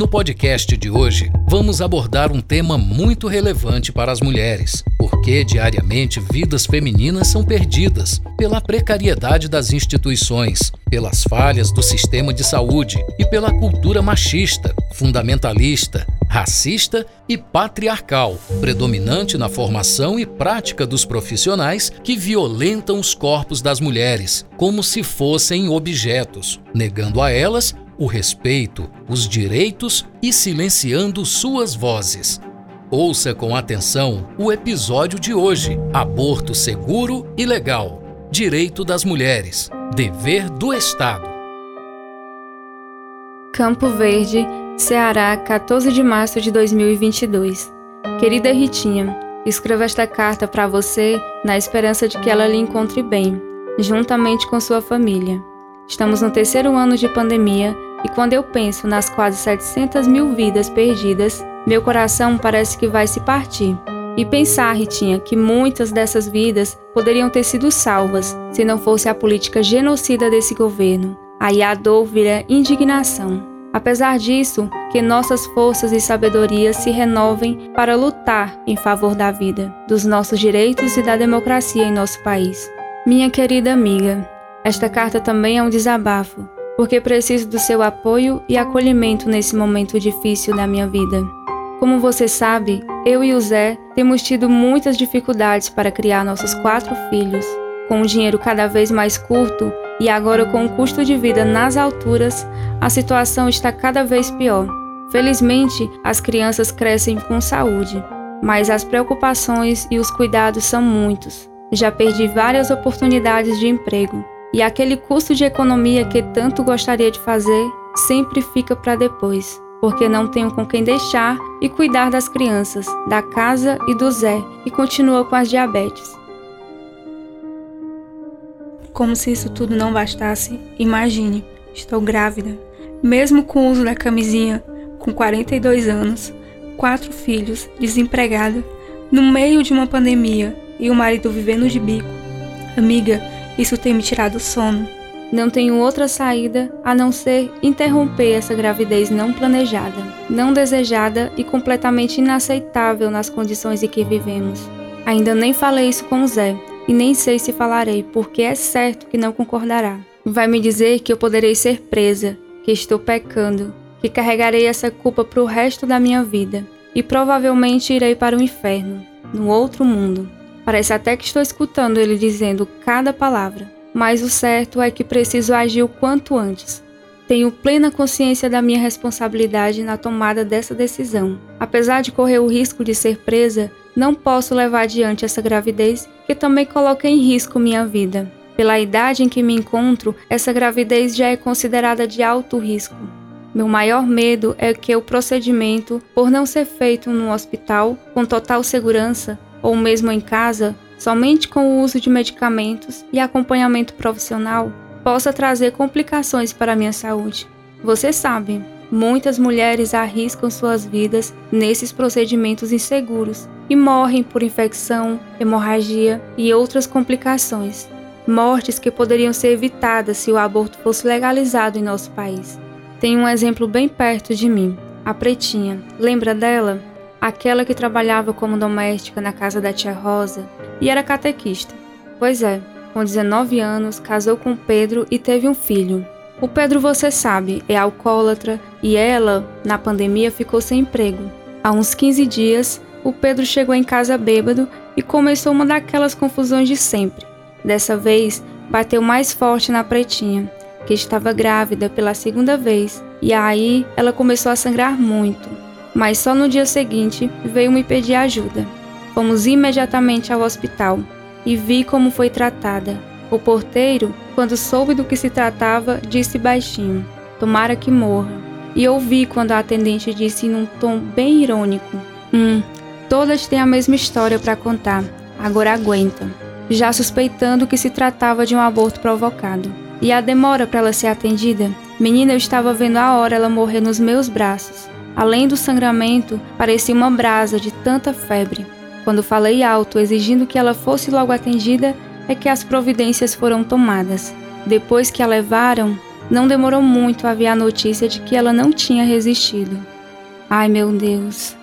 No podcast de hoje, vamos abordar um tema muito relevante para as mulheres, porque diariamente vidas femininas são perdidas pela precariedade das instituições, pelas falhas do sistema de saúde e pela cultura machista, fundamentalista, racista e patriarcal, predominante na formação e prática dos profissionais que violentam os corpos das mulheres como se fossem objetos, negando a elas o respeito, os direitos e silenciando suas vozes. Ouça com atenção o episódio de hoje: Aborto seguro e legal. Direito das mulheres. Dever do Estado. Campo Verde, Ceará, 14 de março de 2022. Querida Ritinha, escrevo esta carta para você na esperança de que ela lhe encontre bem, juntamente com sua família. Estamos no terceiro ano de pandemia e quando eu penso nas quase 700 mil vidas perdidas, meu coração parece que vai se partir. E pensar, Ritinha, que muitas dessas vidas poderiam ter sido salvas se não fosse a política genocida desse governo. Aí a dor vira indignação. Apesar disso, que nossas forças e sabedoria se renovem para lutar em favor da vida, dos nossos direitos e da democracia em nosso país. Minha querida amiga, esta carta também é um desabafo porque preciso do seu apoio e acolhimento nesse momento difícil da minha vida. Como você sabe, eu e o Zé temos tido muitas dificuldades para criar nossos quatro filhos. Com o dinheiro cada vez mais curto e agora com o custo de vida nas alturas, a situação está cada vez pior. Felizmente, as crianças crescem com saúde, mas as preocupações e os cuidados são muitos. Já perdi várias oportunidades de emprego e aquele curso de economia que tanto gostaria de fazer sempre fica para depois, porque não tenho com quem deixar e cuidar das crianças, da casa e do Zé, e continua com as diabetes. Como se isso tudo não bastasse, imagine, estou grávida. Mesmo com o uso da camisinha, com 42 anos, quatro filhos, desempregada, no meio de uma pandemia e o marido vivendo de bico. Amiga, isso tem me tirado o sono. Não tenho outra saída a não ser interromper essa gravidez não planejada, não desejada e completamente inaceitável nas condições em que vivemos. Ainda nem falei isso com o Zé e nem sei se falarei, porque é certo que não concordará. Vai me dizer que eu poderei ser presa, que estou pecando, que carregarei essa culpa para o resto da minha vida e provavelmente irei para o inferno, no outro mundo. Parece até que estou escutando ele dizendo cada palavra, mas o certo é que preciso agir o quanto antes. Tenho plena consciência da minha responsabilidade na tomada dessa decisão. Apesar de correr o risco de ser presa, não posso levar adiante essa gravidez que também coloca em risco minha vida. Pela idade em que me encontro, essa gravidez já é considerada de alto risco. Meu maior medo é que o procedimento, por não ser feito num hospital com total segurança, ou mesmo em casa, somente com o uso de medicamentos e acompanhamento profissional, possa trazer complicações para a minha saúde. Você sabe, muitas mulheres arriscam suas vidas nesses procedimentos inseguros e morrem por infecção, hemorragia e outras complicações. Mortes que poderiam ser evitadas se o aborto fosse legalizado em nosso país. Tem um exemplo bem perto de mim, a Pretinha. Lembra dela? Aquela que trabalhava como doméstica na casa da tia Rosa e era catequista. Pois é, com 19 anos, casou com Pedro e teve um filho. O Pedro, você sabe, é alcoólatra e ela, na pandemia, ficou sem emprego. Há uns 15 dias, o Pedro chegou em casa bêbado e começou uma daquelas confusões de sempre. Dessa vez, bateu mais forte na pretinha, que estava grávida pela segunda vez, e aí ela começou a sangrar muito mas só no dia seguinte veio me pedir ajuda. Fomos imediatamente ao hospital e vi como foi tratada. O porteiro, quando soube do que se tratava, disse baixinho: Tomara que morra. E ouvi quando a atendente disse num tom bem irônico: Hum, todas têm a mesma história para contar, agora aguenta. Já suspeitando que se tratava de um aborto provocado. E a demora para ela ser atendida? Menina, eu estava vendo a hora ela morrer nos meus braços. Além do sangramento, parecia uma brasa de tanta febre. Quando falei alto, exigindo que ela fosse logo atendida, é que as providências foram tomadas. Depois que a levaram, não demorou muito a vir a notícia de que ela não tinha resistido. Ai meu Deus,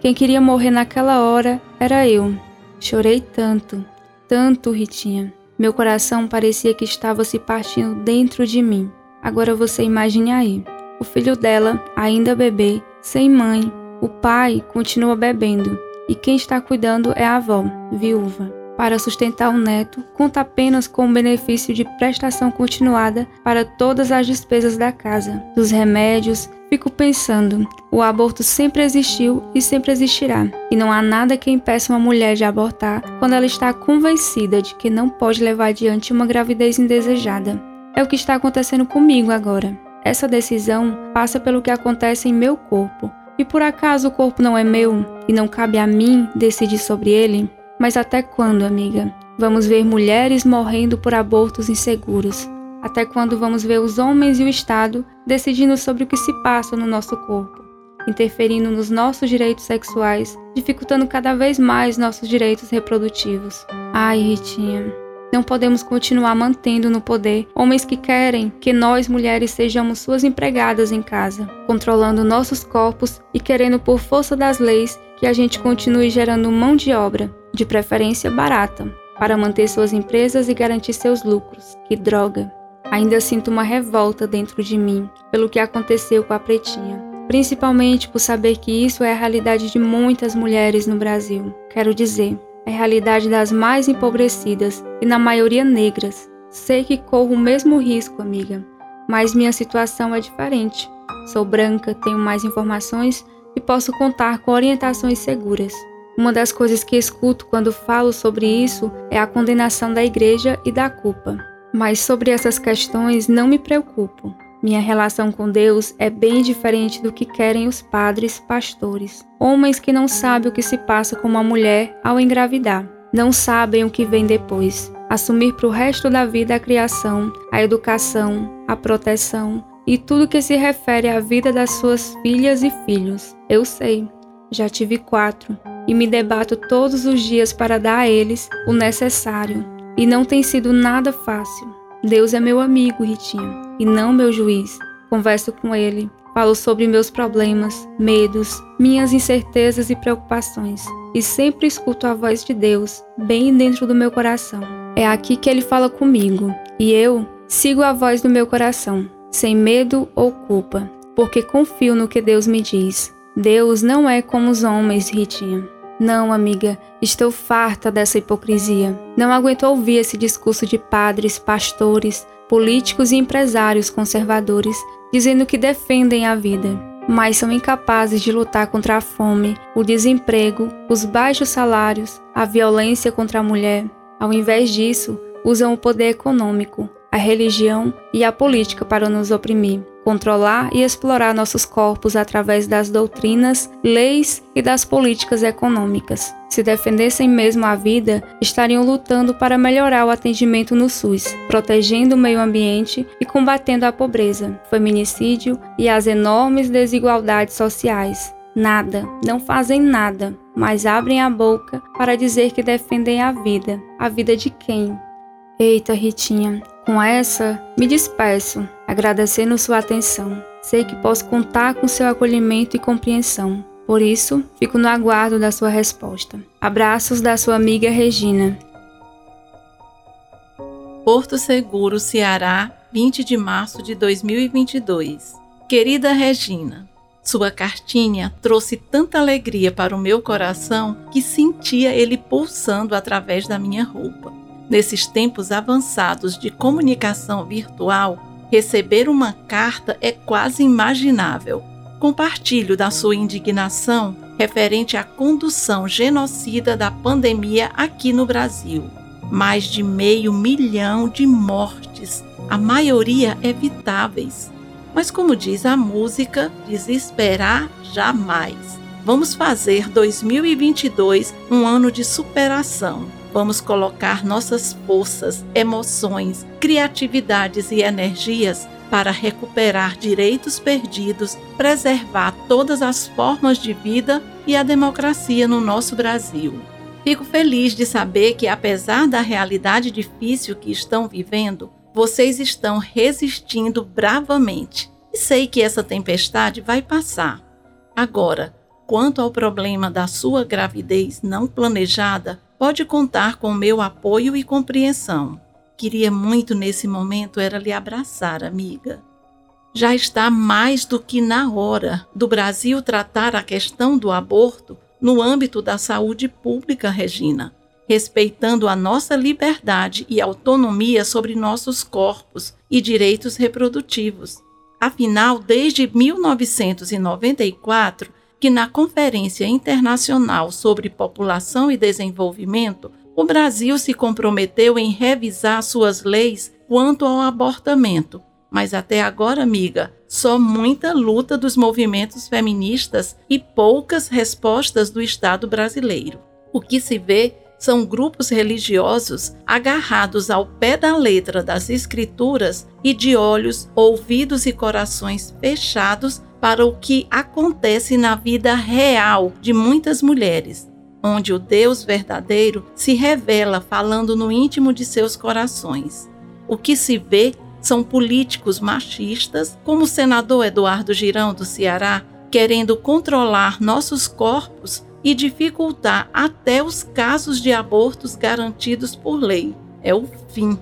quem queria morrer naquela hora era eu. Chorei tanto, tanto, Ritinha. Meu coração parecia que estava se partindo dentro de mim. Agora você imagine aí. O filho dela, ainda bebê, sem mãe. O pai continua bebendo. E quem está cuidando é a avó, viúva. Para sustentar o neto, conta apenas com o benefício de prestação continuada para todas as despesas da casa, dos remédios, Fico pensando, o aborto sempre existiu e sempre existirá, e não há nada que impeça uma mulher de abortar quando ela está convencida de que não pode levar adiante uma gravidez indesejada. É o que está acontecendo comigo agora. Essa decisão passa pelo que acontece em meu corpo. E por acaso o corpo não é meu e não cabe a mim decidir sobre ele? Mas até quando, amiga? Vamos ver mulheres morrendo por abortos inseguros, até quando vamos ver os homens e o Estado decidindo sobre o que se passa no nosso corpo, interferindo nos nossos direitos sexuais, dificultando cada vez mais nossos direitos reprodutivos? Ai, Ritinha, não podemos continuar mantendo no poder homens que querem que nós mulheres sejamos suas empregadas em casa, controlando nossos corpos e querendo por força das leis que a gente continue gerando mão de obra, de preferência barata, para manter suas empresas e garantir seus lucros. Que droga! Ainda sinto uma revolta dentro de mim pelo que aconteceu com a Pretinha, principalmente por saber que isso é a realidade de muitas mulheres no Brasil. Quero dizer, a realidade das mais empobrecidas e na maioria negras. Sei que corro o mesmo risco, amiga, mas minha situação é diferente. Sou branca, tenho mais informações e posso contar com orientações seguras. Uma das coisas que escuto quando falo sobre isso é a condenação da igreja e da culpa. Mas sobre essas questões não me preocupo. Minha relação com Deus é bem diferente do que querem os padres pastores. Homens que não sabem o que se passa com uma mulher ao engravidar. Não sabem o que vem depois. Assumir para o resto da vida a criação, a educação, a proteção e tudo que se refere à vida das suas filhas e filhos. Eu sei, já tive quatro e me debato todos os dias para dar a eles o necessário e não tem sido nada fácil. Deus é meu amigo, Ritinha, e não meu juiz. Converso com ele, falo sobre meus problemas, medos, minhas incertezas e preocupações, e sempre escuto a voz de Deus bem dentro do meu coração. É aqui que ele fala comigo, e eu sigo a voz do meu coração, sem medo ou culpa, porque confio no que Deus me diz. Deus não é como os homens, Ritinha. Não, amiga, estou farta dessa hipocrisia. Não aguento ouvir esse discurso de padres, pastores, políticos e empresários conservadores dizendo que defendem a vida, mas são incapazes de lutar contra a fome, o desemprego, os baixos salários, a violência contra a mulher. Ao invés disso, usam o poder econômico, a religião e a política para nos oprimir controlar e explorar nossos corpos através das doutrinas, leis e das políticas econômicas. Se defendessem mesmo a vida, estariam lutando para melhorar o atendimento no SUS, protegendo o meio ambiente e combatendo a pobreza, feminicídio e as enormes desigualdades sociais. Nada, não fazem nada, mas abrem a boca para dizer que defendem a vida. A vida de quem? Eita, Ritinha, com essa, me despeço, agradecendo sua atenção. Sei que posso contar com seu acolhimento e compreensão. Por isso, fico no aguardo da sua resposta. Abraços da sua amiga Regina. Porto Seguro, Ceará, 20 de março de 2022. Querida Regina, sua cartinha trouxe tanta alegria para o meu coração que sentia ele pulsando através da minha roupa. Nesses tempos avançados de comunicação virtual, receber uma carta é quase imaginável. Compartilho da sua indignação referente à condução genocida da pandemia aqui no Brasil. Mais de meio milhão de mortes, a maioria evitáveis. Mas, como diz a música, desesperar jamais. Vamos fazer 2022 um ano de superação Vamos colocar nossas forças, emoções, criatividades e energias para recuperar direitos perdidos, preservar todas as formas de vida e a democracia no nosso Brasil. Fico feliz de saber que, apesar da realidade difícil que estão vivendo, vocês estão resistindo bravamente. E sei que essa tempestade vai passar. Agora, quanto ao problema da sua gravidez não planejada, pode contar com meu apoio e compreensão. Queria muito nesse momento era lhe abraçar, amiga. Já está mais do que na hora do Brasil tratar a questão do aborto no âmbito da saúde pública, Regina, respeitando a nossa liberdade e autonomia sobre nossos corpos e direitos reprodutivos. Afinal, desde 1994, que na Conferência Internacional sobre População e Desenvolvimento, o Brasil se comprometeu em revisar suas leis quanto ao abortamento. Mas até agora, amiga, só muita luta dos movimentos feministas e poucas respostas do Estado brasileiro. O que se vê são grupos religiosos agarrados ao pé da letra das Escrituras e de olhos, ouvidos e corações fechados para o que acontece na vida real de muitas mulheres, onde o Deus verdadeiro se revela falando no íntimo de seus corações. O que se vê são políticos machistas, como o senador Eduardo Girão do Ceará, querendo controlar nossos corpos e dificultar até os casos de abortos garantidos por lei. É o fim.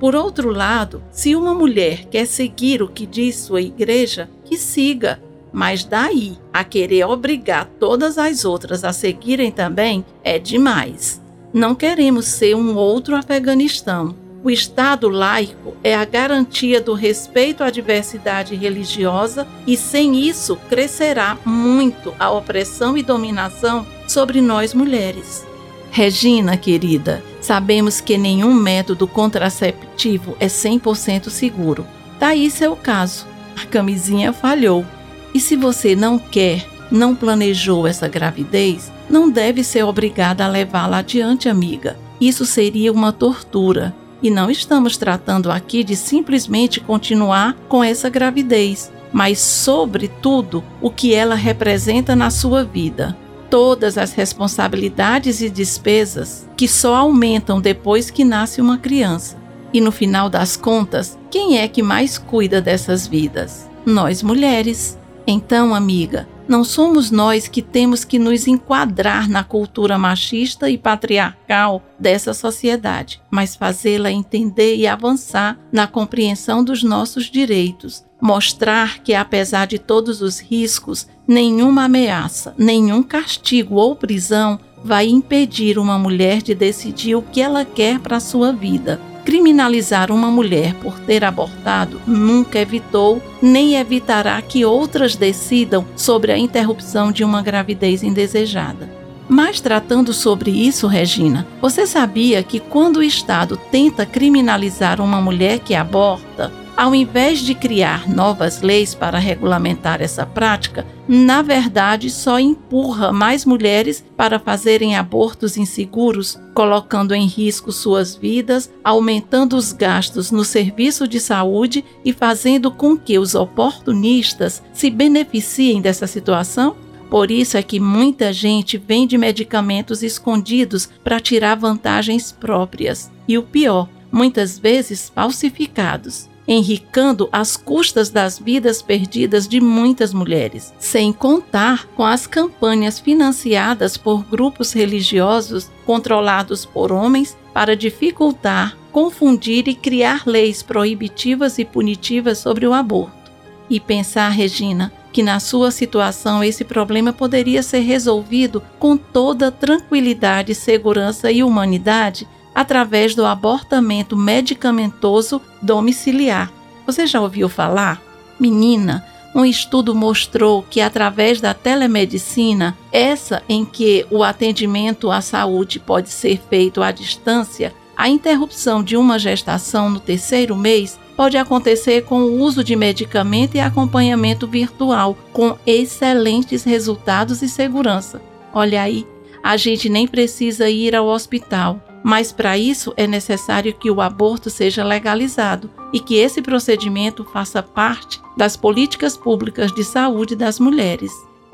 Por outro lado, se uma mulher quer seguir o que diz sua igreja, que siga, mas daí a querer obrigar todas as outras a seguirem também é demais. Não queremos ser um outro Afeganistão. O Estado laico é a garantia do respeito à diversidade religiosa e, sem isso, crescerá muito a opressão e dominação sobre nós mulheres. Regina, querida, sabemos que nenhum método contraceptivo é 100% seguro. Daí seu caso. A camisinha falhou e se você não quer, não planejou essa gravidez, não deve ser obrigada a levá-la adiante, amiga. Isso seria uma tortura. E não estamos tratando aqui de simplesmente continuar com essa gravidez, mas, sobretudo, o que ela representa na sua vida. Todas as responsabilidades e despesas que só aumentam depois que nasce uma criança. E no final das contas, quem é que mais cuida dessas vidas? Nós mulheres. Então, amiga, não somos nós que temos que nos enquadrar na cultura machista e patriarcal dessa sociedade, mas fazê-la entender e avançar na compreensão dos nossos direitos. Mostrar que, apesar de todos os riscos, nenhuma ameaça, nenhum castigo ou prisão vai impedir uma mulher de decidir o que ela quer para a sua vida Criminalizar uma mulher por ter abortado nunca evitou nem evitará que outras decidam sobre a interrupção de uma gravidez indesejada. Mas tratando sobre isso, Regina, você sabia que quando o Estado tenta criminalizar uma mulher que aborta, ao invés de criar novas leis para regulamentar essa prática, na verdade só empurra mais mulheres para fazerem abortos inseguros, colocando em risco suas vidas, aumentando os gastos no serviço de saúde e fazendo com que os oportunistas se beneficiem dessa situação? Por isso é que muita gente vende medicamentos escondidos para tirar vantagens próprias. E o pior, muitas vezes falsificados enricando às custas das vidas perdidas de muitas mulheres, sem contar com as campanhas financiadas por grupos religiosos controlados por homens para dificultar, confundir e criar leis proibitivas e punitivas sobre o aborto. E pensar, Regina, que na sua situação esse problema poderia ser resolvido com toda tranquilidade, segurança e humanidade através do abortamento medicamentoso domiciliar. Você já ouviu falar? Menina, um estudo mostrou que através da telemedicina, essa em que o atendimento à saúde pode ser feito à distância, a interrupção de uma gestação no terceiro mês pode acontecer com o uso de medicamento e acompanhamento virtual, com excelentes resultados e segurança. Olha aí, a gente nem precisa ir ao hospital mas para isso é necessário que o aborto seja legalizado e que esse procedimento faça parte das políticas públicas de saúde das mulheres.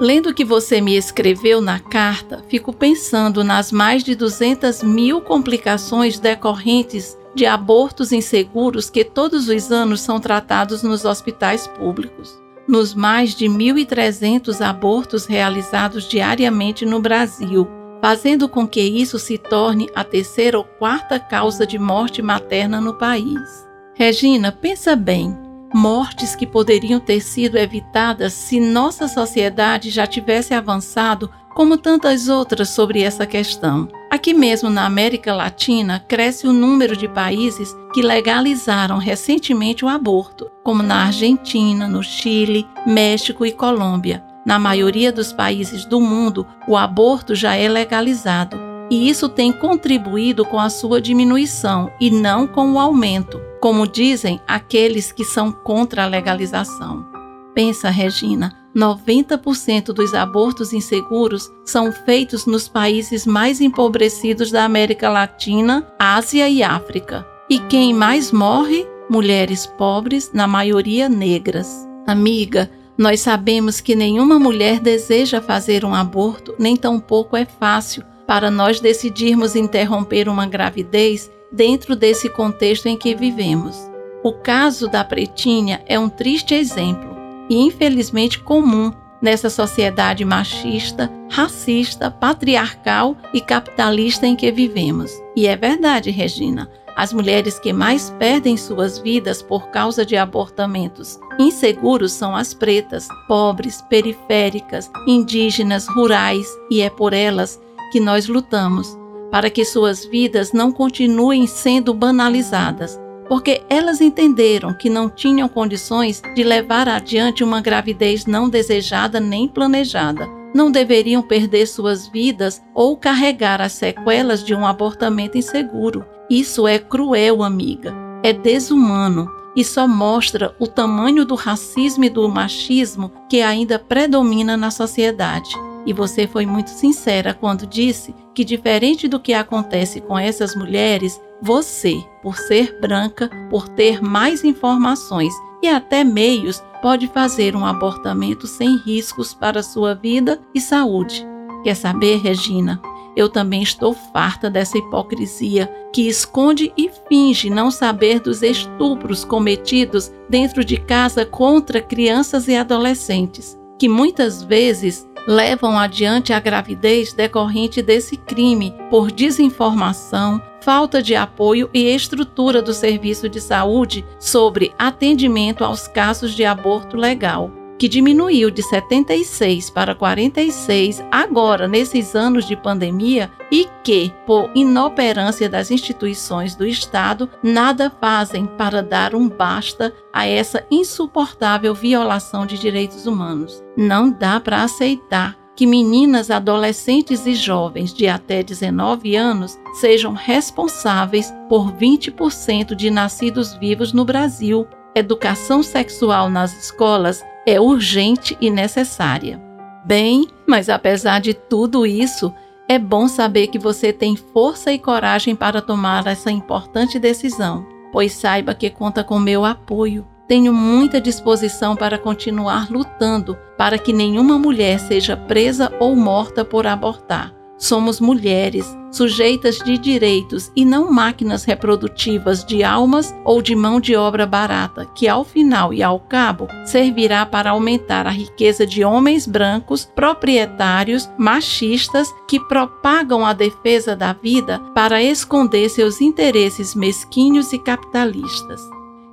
Lendo o que você me escreveu na carta, fico pensando nas mais de 200 mil complicações decorrentes de abortos inseguros que todos os anos são tratados nos hospitais públicos. nos mais de 1.300 abortos realizados diariamente no Brasil, fazendo com que isso se torne a terceira ou quarta causa de morte materna no país. Regina, pensa bem mortes que poderiam ter sido evitadas se nossa sociedade já tivesse avançado como tantas outras sobre essa questão. Aqui mesmo na América Latina, cresce o número de países que legalizaram recentemente o aborto, como na Argentina, no Chile, México e Colômbia. Na maioria dos países do mundo, o aborto já é legalizado, e isso tem contribuído com a sua diminuição e não com o aumento como dizem aqueles que são contra a legalização. Pensa, Regina, 90% dos abortos inseguros são feitos nos países mais empobrecidos da América Latina, Ásia e África. E quem mais morre? Mulheres pobres, na maioria negras. Amiga, nós sabemos que nenhuma mulher deseja fazer um aborto, nem tampouco é fácil para nós decidirmos interromper uma gravidez dentro desse contexto em que vivemos. O caso da Pretinha é um triste exemplo e infelizmente comum nessa sociedade machista, racista, patriarcal e capitalista em que vivemos. E é verdade, Regina. As mulheres que mais perdem suas vidas por causa de abortamentos inseguros são as pretas, pobres, periféricas, indígenas, rurais, e é por elas que nós lutamos para que suas vidas não continuem sendo banalizadas, porque elas entenderam que não tinham condições de levar adiante uma gravidez não desejada nem planejada. Não deveriam perder suas vidas ou carregar as sequelas de um abortamento inseguro. Isso é cruel, amiga. É desumano e só mostra o tamanho do racismo e do machismo que ainda predomina na sociedade. E você foi muito sincera quando disse que, diferente do que acontece com essas mulheres, você, por ser branca, por ter mais informações e até meios, pode fazer um abortamento sem riscos para sua vida e saúde. Quer saber, Regina? Eu também estou farta dessa hipocrisia que esconde e finge não saber dos estupros cometidos dentro de casa contra crianças e adolescentes, que muitas vezes levam adiante a gravidez decorrente desse crime por desinformação, falta de apoio e estrutura do serviço de saúde sobre atendimento aos casos de aborto legal que diminuiu de 76 para 46 agora nesses anos de pandemia e que, por inoperância das instituições do Estado, nada fazem para dar um basta a essa insuportável violação de direitos humanos. Não dá para aceitar que meninas, adolescentes e jovens de até 19 anos sejam responsáveis por 20% de nascidos vivos no Brasil. Educação sexual nas escolas é urgente e necessária. Bem, mas apesar de tudo isso, é bom saber que você tem força e coragem para tomar essa importante decisão, pois saiba que conta com meu apoio. Tenho muita disposição para continuar lutando para que nenhuma mulher seja presa ou morta por abortar. Somos mulheres, sujeitas de direitos e não máquinas reprodutivas de almas ou de mão de obra barata, que ao final e ao cabo servirá para aumentar a riqueza de homens brancos, proprietários, machistas, que propagam a defesa da vida para esconder seus interesses mesquinhos e capitalistas.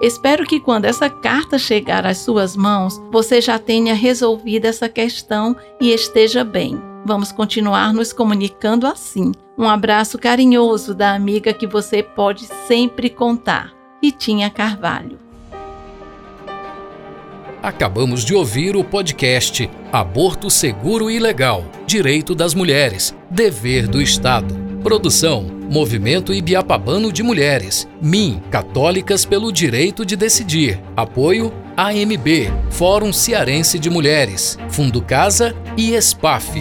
Espero que quando essa carta chegar às suas mãos, você já tenha resolvido essa questão e esteja bem. Vamos continuar nos comunicando assim. Um abraço carinhoso da amiga que você pode sempre contar. Ritinha Carvalho. Acabamos de ouvir o podcast Aborto Seguro e Legal Direito das Mulheres Dever do Estado. Produção: Movimento Ibiapabano de Mulheres. MIM Católicas pelo Direito de Decidir. Apoio: AMB Fórum Cearense de Mulheres. Fundo Casa e ESPAF.